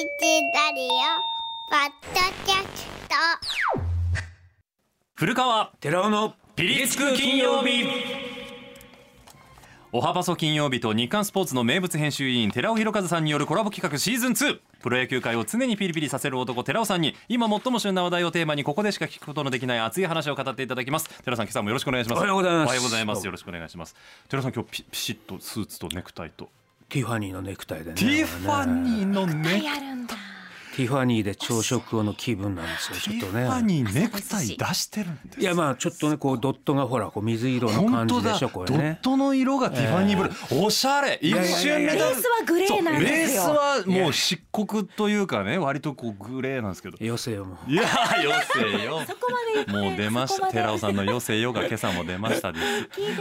ラディオポッドキャスト。古川寺尾のピリつく金曜日。おはばそ金曜日と日刊スポーツの名物編集委員寺尾博和さんによるコラボ企画シーズン2プロ野球界を常にピリピリさせる男寺尾さんに今最も旬な話題をテーマにここでしか聞くことのできない熱い話を語っていただきます。寺尾さん今朝もよろしくお願いします。おはようございます。おはようございます。よろしくお願いします。寺尾さん今日ピピシッとスーツとネクタイとティファニーのネクタイでねティファニーのネクやるんだ。ティファニーで朝食後の気分なんですよちょっとティファねニーネクタイ出してるんです。いやまあちょっとねこうドットがほらこう水色の本当だ感じでしょこドッれね。トの色がティファニーブルー、おしゃれ。一瞬目だベースはグレーなんそうベースですよ。はもう漆黒というかね割とこうグレーなんですけど。よせよもう。いやーよせよ。そこまでもう出ました。寺尾さんのよせよが今朝も出ましたです。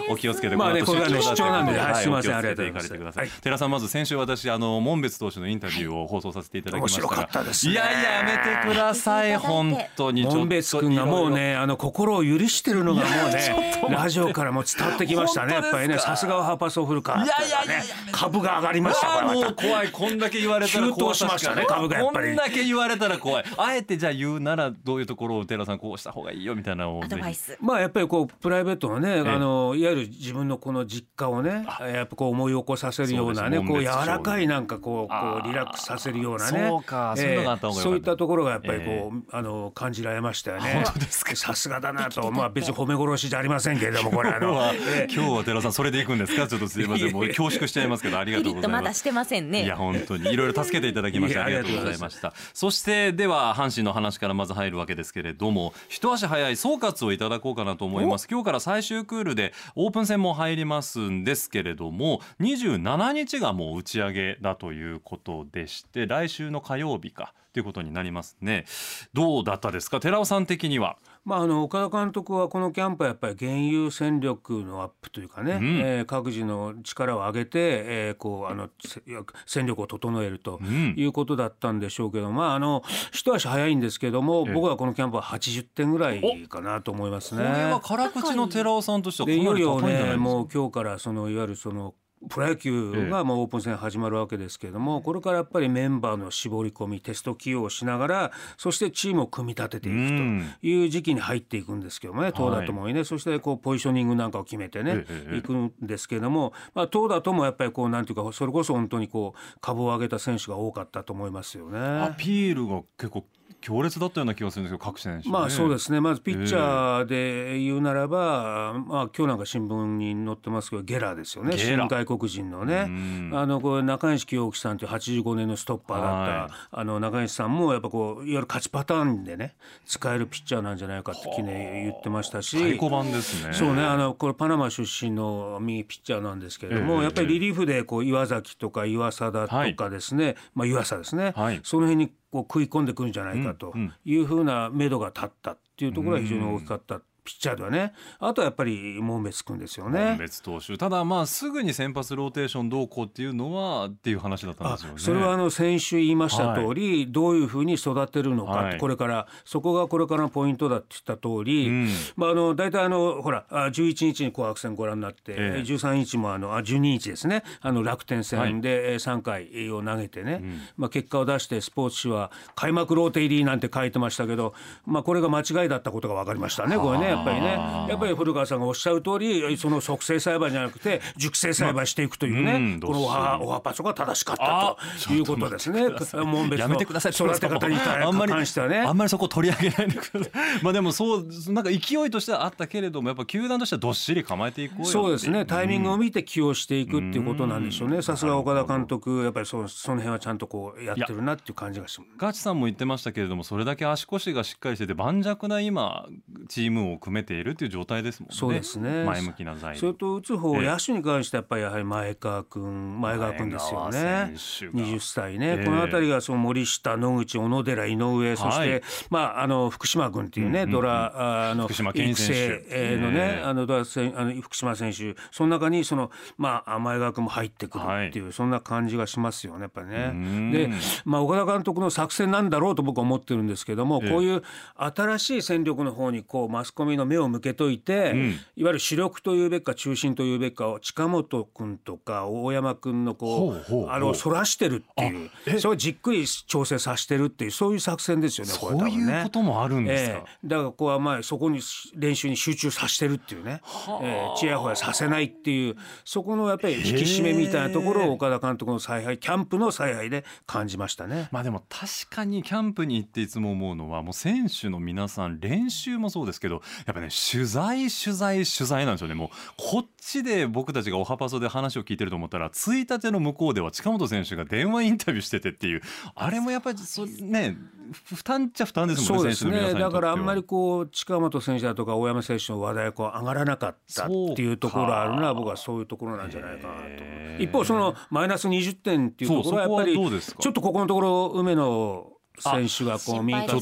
お気をつけてまあねこの後出張だといなんではい。すいませんありがとうございます。寺尾さんまず先週私あの門別投手のインタビューを放送させていただきましたが面白かったですね。いやいややめてください。本当に門別君がもうねあの心を許してるのがもうねラジオからも伝わってきましたね。やっぱりねさすがはハーパソフルカーいやいやいやいや。株が上がりましたこれまたあーもう怖いこんだけ言われたら怖い。急騰しましたね株がやっぱり。こんだけ言われたら怖い。あえてじゃあ言うならどういうところを寺尾さんこうした方がいいよみたいなのをアドバイぜス。まあやっぱりこうプライベートのね、えあのいわゆる自分のこの実家をねやっぱこう思い起こさせるようなねこう柔らかいなんかこうこうリラックスさせるようなね。そうかそういうのがあった方がよかったそういったところがやっぱりこう、えあの感じられましたよね。本当ですか？さすがだなと。まあ別に褒め殺しじゃありませんけれどもこれあの今日はええ。今日は寺尾さんそれで行くんですか？ちょっとすいません。もう恐縮しちゃいますけどありがととうございままだしてませんね。いや本当にいろいろ助けていただきましてありがとうございました。そしてでは阪神の話からまず入るわけですけれども一足早い総括をいただこうかなと思います。今日から最終クールでオープン戦も入りますんですけれども27日がもう打ち上げだということでして来週の火曜日かということになりますね。どうだったですか？寺尾さん的には。まあ、あの岡田監督はこのキャンプはやっぱり現有戦力のアップというかね、ん。えー各自の力を上げて、えーこうあのせ戦力を整えるとん。いうことだったんでしょうけど、まああの一足早いんですけども、ええ。僕はこのキャンプは80点ぐらいかなと思いますね。これは辛口の寺尾さんとしてはかなり高いんじゃないですか？ねもう今日からそのいわゆるそのプロ野球がまあオープン戦始まるわけですけれどもこれからやっぱりメンバーの絞り込みテスト起用をしながらそしてチームを組み立てていくうん。という時期に入っていくんですけどもね投打ともにね。そしてこうポジショニングなんかを決めてねええいくんですけれどもまあ投打ともやっぱりこうなんていうかそれこそ本当にこう株を上げた選手が多かったと思いますよね。アピールが結構強烈だったような気がするんですけど各選手、ね、まあそうですね。まずピッチャーで言うならば、まあ今日なんか新聞に載ってますけどゲラーですよね。新外国人のね。うん。あのこれ中西清樹さんという85年のストッパーだった、はい。あの中西さんもやっぱこういわゆる勝ちパターンでね使えるピッチャーなんじゃないかって昨日言ってましたし。太鼓判ですね。そうね。あのこれパナマ出身の右ピッチャーなんですけれども、え。えやっぱりリリーフでこう岩崎とか岩貞とかですね、まあ湯浅ですね、はい。その辺にこう食い込んでくるんじゃないかというふうな目処が立ったっていうところが非常に大きかった。ピッチャーではね。あとはやっぱり門別君ですよ門ね。別投手。ただまあすぐに先発ローテーションどうこうっていうのはっていう話だったんあですよね。それはあの先週言いました通り、どういうふうに育てるのか、はい。これからそこがこれからのポイントだって言った通り、うん。まああの大体あのほらあ11日に紅白戦ご覧になって、ええ。13日もあのあ12日ですね。あの楽天戦でえー3回を投げてね、まあ結果を出してスポーツ紙は開幕ローテ入りなんて書いてましたけど、まあこれが間違いだったことが分かりましたねこれね。やっぱりねやっぱり古川さんがおっしゃる通りその促成栽培じゃなくて熟成栽培していくというね、うんこのおはおはパソが正しかったということですね。門別のやめてください。育て方に関してはね。あんまりそこ取り上げないでください。まあでもそうなんか勢いとしてはあったけれどもやっぱ球団としてはどっしり構えていこうそうですね。タイミングを見て起用していくっていうことなんでしょうね。さすが岡田監督やっぱりそその辺はちゃんとこうやってるなっていう感じがします。ガチさんも言ってましたけれどもそれだけ足腰がしっかりしてて盤石な今チームを組めているっていう状態ですもんね。そうですね。前向きな材料それと打つ方ええ。野手に関してはやっぱりやはり前川君前川君ですよね。選手が。20歳ね、ええ。この辺りがその森下野口小野寺井上そして、はいまああの福島君っていうね、うんうんうん。ドラあの福島健選手。のね、ええ。あのドラ選あの福島選手。その中にそのまあ前川君も入ってくるっていう、そんな感じがしますよねやっぱりん。ね。でまあ岡田監督の作戦なんだろうと僕は思ってるんですけども、こういう新しい戦力の方にこうマスコミみの目を向けといて、うん。いわゆる主力というべきか中心というべきかを近本君とか大山君のこうあれをそらしてるっていう。それをじっくり調整させてるっていうそういう作戦ですよねこれ多そういうこともあるんですか、ええ。だからここはまあそこに練習に集中させてるっていうね、ええちやほやさせないっていうそこのやっぱり引き締めみたいなところを岡田監督の采配キャンプの采配で感じましたね。まあでも確かにキャンプに行っていつも思うのはもう選手の皆さん練習もそうですけどやっぱね取材取材取材なんですよね。もうこっちで僕たちがおはパソで話を聞いてると思ったらついたての向こうでは近本選手が電話インタビューしててっていうあれもやっぱりそねふ負担っちゃ負担ですもんねそうですね。だからあんまりこう近本選手だとか大山選手の話題がこう上がらなかったっていうところあるのは僕はそういうところなんじゃないかなと。一方そのマイナス20点っていうところはやっぱりちょっとここのところ梅野選手がこう右肩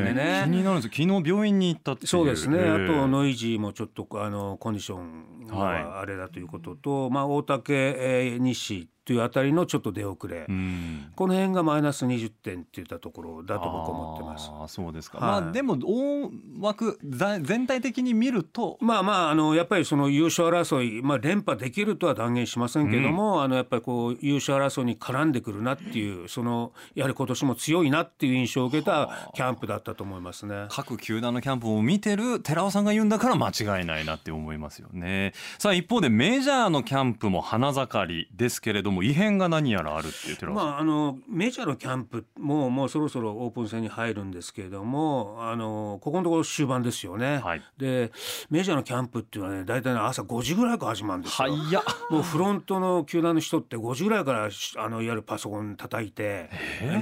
で気ね。になるんです昨日病院に行ったってそうですね、ええあとノイジーもちょっとあのコンディションがあれだということと、まあ、大竹、えー、西というあたりのちょっと出遅れ、うん。この辺がマイナス20点っていったところだと僕は思ってます。あーそうですか、はい。まあでも大枠ざ全体的に見ると。まあまああのやっぱりその優勝争い、まあ、連覇できるとは断言しませんけども、あのやっぱりこう優勝争いに絡んでくるなっていうそのやはり今年も強いなっていう印象を受けたキャンプだったと思いますね。各球団のキャンプを見てる寺尾さんが言うんだから間違いないなって思いますよね。さあ一方でメジャーのキャンプも花盛りですけれども異変が何やらあるってまあ、あのメジャーのキャンプももうそろそろオープン戦に入るんですけれどもあのここのところ終盤ですよね。はい。でメジャーのキャンプっていうのはね大体ね朝5時ぐらいから始まるんですよ。はいやもうフロントの球団の人って5時ぐらいからしあのいわゆるパソコン叩いて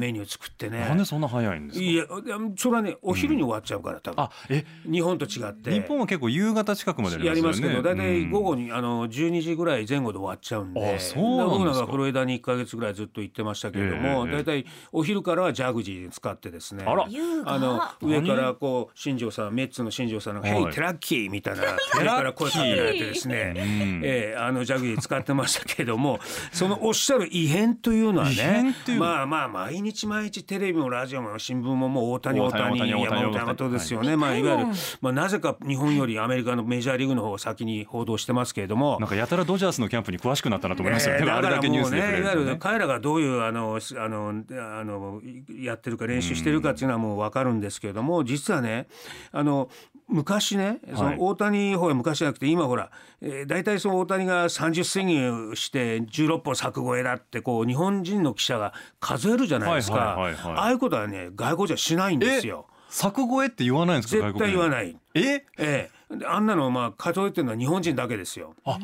メニュー作ってね。なんでそんな早いんですか？いやそれはねお昼に終わっちゃうから多分、あえ？日本と違って。日本は結構夕方近くまでやりますけど大体午後に、にあの12時ぐらい前後で終わっちゃうんで。あそうなんですか僕なんかフロリダに1か月ぐらいずっと行ってましたけれども、ええ大体お昼からはジャグジー使ってですね。あの上からこう新庄さんメッツの新庄さんの「はい。ヘイテラッキー」みたいな上から声かけられてですね、うん。ええあのジャグジー使ってましたけれどもそのおっしゃる異変というのはねまあまあ毎日毎日テレビもラジオも新聞ももう大谷大大谷谷大谷山本山本ですよね、まあいわゆる、まあ、なぜか日本よりアメリカのメジャーリーグの方を先に報道してますけれども。なんかやたらドジャースのキャンプに詳しくなったなと思いますよね、だけニュースで触れいわゆるとね。る彼らがどういうあのあのあのやってるか練習してるかっていうのはもう分かるんですけれども実はねあの昔ねその大谷ほら昔じゃなくて今ほら、えー、大体その大谷が30スイングして16本柵越えだってこう日本人の記者が数えるじゃないですか、ああいうことはね外国じゃしないんですよ。柵越えって言わないんですか絶対言わいない。え？ええ、であんなのまあ数えてるのは日本人だけですよ。あ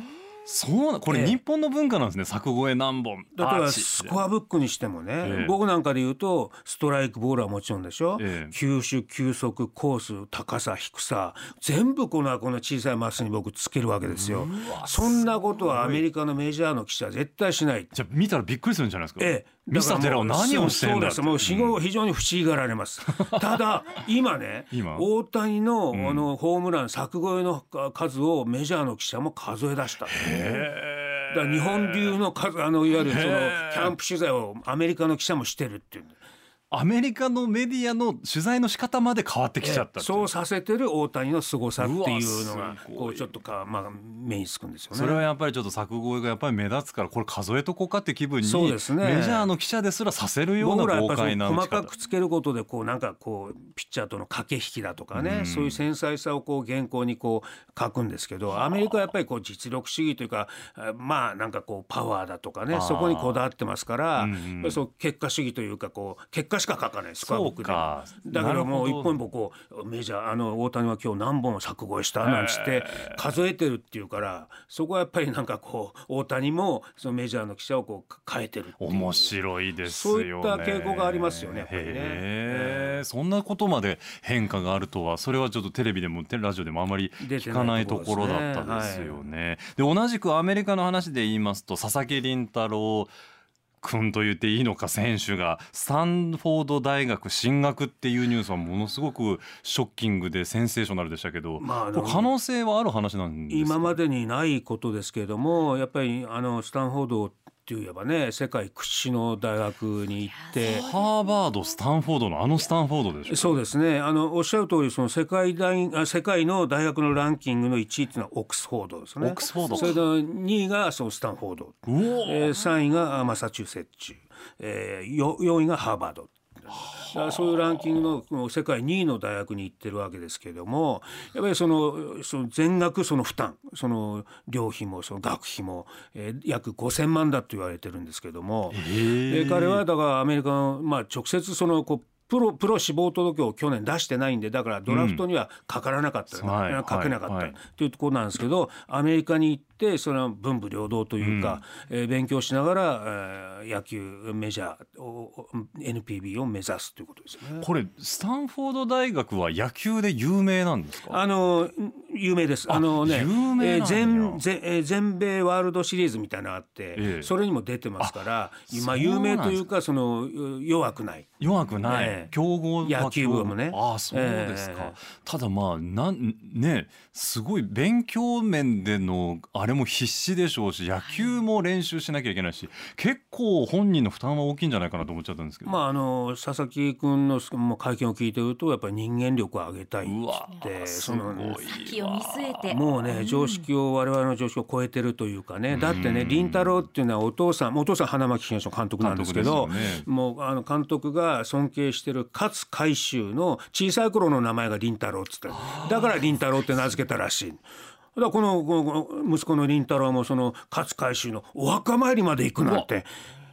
そうなこれええ。日本の文化なんですね柵越え何本。例えばアーチ。スコアブックにしてもね、ええ。僕なんかで言うとストライクボールはもちろんでしょ、ええ。球種球速コース高さ低さ全部このこの小さいマスに僕つけるわけですよ。そんなことはアメリカのメジャーの記者は絶対しない。じゃあ見たらびっくりするんじゃないですか、ええ、ミスター寺尾何をしてんだそうです。もう非常非常に不思議がられます。ただ今ね今。大谷の,、あのホームラン柵越えの数をメジャーの記者も数え出した。だ日本流の数あのいわゆるそのキャンプ取材をアメリカの記者もしてるっていう。アメリカのメディアの取材の仕方まで変わってきちゃったっていそうさせてる大谷の凄さっていうのがこうちょっとかまあ目につくんですよね。それはやっぱりちょっと柵越えがやっぱり目立つからこれ数えとこうかって気分にそうですね。メジャーの記者ですらさせるような豪快な打ち方。かくつけることでこうなんかこうピッチャーとの駆け引きだとかね、そういう繊細さをこう原稿にこう書くんですけどアメリカはやっぱりこう実力主義というかあまあなんかこうパワーだとかねそこにこだわってますから、うんそう結果主義というかこう結果しか書かないスコアブックでだからもう一本一本こうメジャーあの大谷は今日何本柵越えしたなんつって数えてるっていうからそこはやっぱりなんかこう大谷もそのメジャーの記者をこう変えてるっていう。面白いですよね。そういった傾向がありますよねやっぱりね。へえ。そんなことまで変化があるとはそれはちょっとテレビでもテラジオでもあまり聞かないところだったですよね。で同じくアメリカの話で言いますと佐々木麟太郎君と言っていいのか選手が。スタンフォード大学進学っていうニュースはものすごくショッキングでセンセーショナルでしたけど、まあ可能性はある話なんですか？今までにないことですけれどもやっぱりあのスタンフォードっって言えばね世界屈指の大学に行って。ハーバードスタンフォードのあのスタンフォードでしょ？そうですね。あのおっしゃる通りその世界大あ世界の大学のランキングの1位っていうのはオックスフォードですね。オックスフォード。それで2位がそのスタンフォード、えー、3位があマサチューセッツ、えー、よ4位がハーバードだそういうランキングの世界2位の大学に行ってるわけですけれどもやっぱりそのその全額その負担その寮費もその学費も、えー、約5,000万だと言われてるんですけども、で彼はだからアメリカの、まあ、直接そのこうプロプロ志望届を去年出してないんでだからドラフトにはかからなかった、うん。はい。かけなかった、はい。とい。うところなんですけどアメリカに行ってそれは文武両道というか、えー勉強しながら、えー野球メジャーを NPB を目指すということですよね。これスタンフォード大学は野球で有名なんですか？あの有名です。あのね、えー全全えー全米ワールドシリーズみたいなのがあって、ええ。それにも出てますから、今有名というかその弱くない。弱くない、ええ。強豪は野球部もね。ああそうですか、ええ。ただまあなんねすごい勉強面でのあれも必死でしょうし野球も練習しなきゃいけないし結構本人の負担は大きいんじゃないかなと思っちゃったんですけど、まああの佐々木君のもう会見を聞いてるとやっぱり人間力を上げたいって。すそのごいわ。先を見据えて。もうね常識を我々の常識を超えてるというかね。だってね凛太郎っていうのはお父さんお父さん花巻東の監督なんですけどね。もうあの監督が尊敬してる勝海舟の小さい頃の名前が凛太郎っつってだから凛太郎って名付けたらしい。だこのこの息子の凛太郎もその勝海舟のお墓参りまで行くなんて。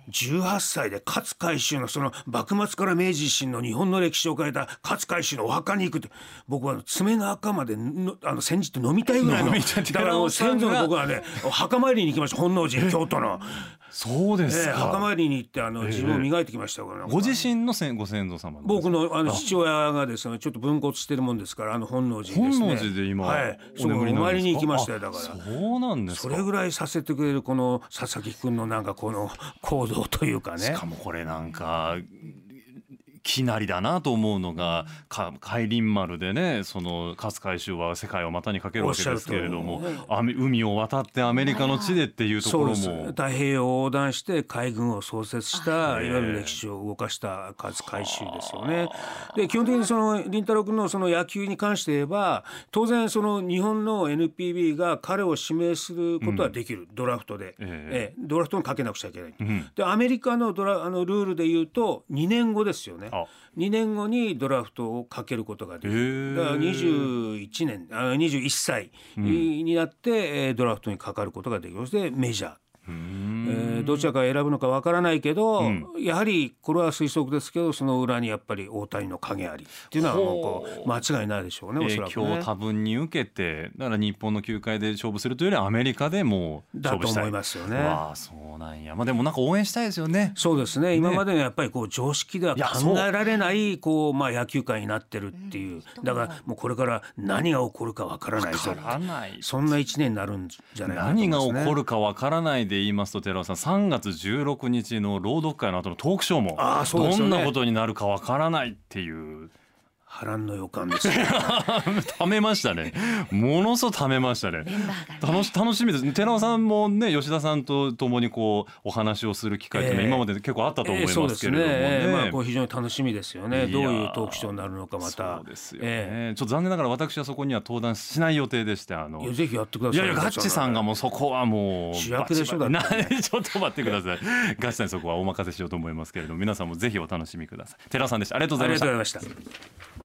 18歳で勝海舟のその幕末から明治維新の日本の歴史を変えた勝海舟のお墓に行くって僕は爪の赤までのあの煎じて飲みたいぐらいのだからもう先祖の僕はねお墓参りに行きました本能寺京都の、そうでええすか、墓参りに行ってあの自分を磨いてきましたよ、ご自身の先ご先祖様僕のあの父親がですねちょっと分骨してるもんですからあの本能寺にですね。本能寺で今、はい、そこお参りに行きましたよだから。あそうなんですか。それぐらいさせてくれるこの佐々木君のなんかこの行動というかね。しかもこれなんかきなりだなと思うのがか海林丸でねその勝海舟は世界を股にかけるわけですけれども海を渡ってアメリカの地でっていうところも。太平洋を横断して海軍を創設したあい。わゆる歴史を動かした勝海舟ですよね。で基本的にその凛太郎君のその野球に関して言えば当然その日本の NPB が彼を指名することはできる、ドラフトで、ええ。えドラフトにかけなくちゃいけない。ん。でアメリカのドラあのルールで言うと2年後ですよね。あ。2年後にドラフトをかけることができる。だから21年あ21歳になって、えードラフトにかかることができる。そしてメジャー。えーどちらか選ぶのかわからないけど、やはりこれは推測ですけどその裏にやっぱり大谷の影ありっていうのはもうこう間違いないでしょうねおそ影らくね。響を多分に受けてだから日本の球界で勝負するというよりアメリカでもう勝負したい。だと思いますよね。わあそうなんや。まあでもなんか応援したいですよね。そうですね。今までのやっぱりこう常識では考えられないこうまあ野球界になってるっていう。だからもうこれから何が起こるかわからないぞわからないそんな一年になるんじゃないかなと思いますね。何が起こるかわからないで言いますと寺尾さん3月16日の朗読会の後のトークショーもあーそうですよね。どんなことになるかわからないっていう波乱の予感ですよた めましたね。ものすごくためましたね。楽し楽しみです。寺尾さんもね吉田さんと共にこうお話をする機会っていうのはええ。今まで結構あったと思いますけれどもね,、えーまあこう非常に楽しみですよね。どういうトークショーになるのかまた。そうですよね、えちょっと残念ながら私はそこには登壇しない予定でしてあのいやぜひやってください。いやいやガッチさんがもうそこはもう主役でしょだってバチバチな ちょっと待ってください。ガッチさんにそこはお任せしようと思いますけれども皆さんもぜひお楽しみください。寺尾さんでした。ありがとうございありました。がとうございました。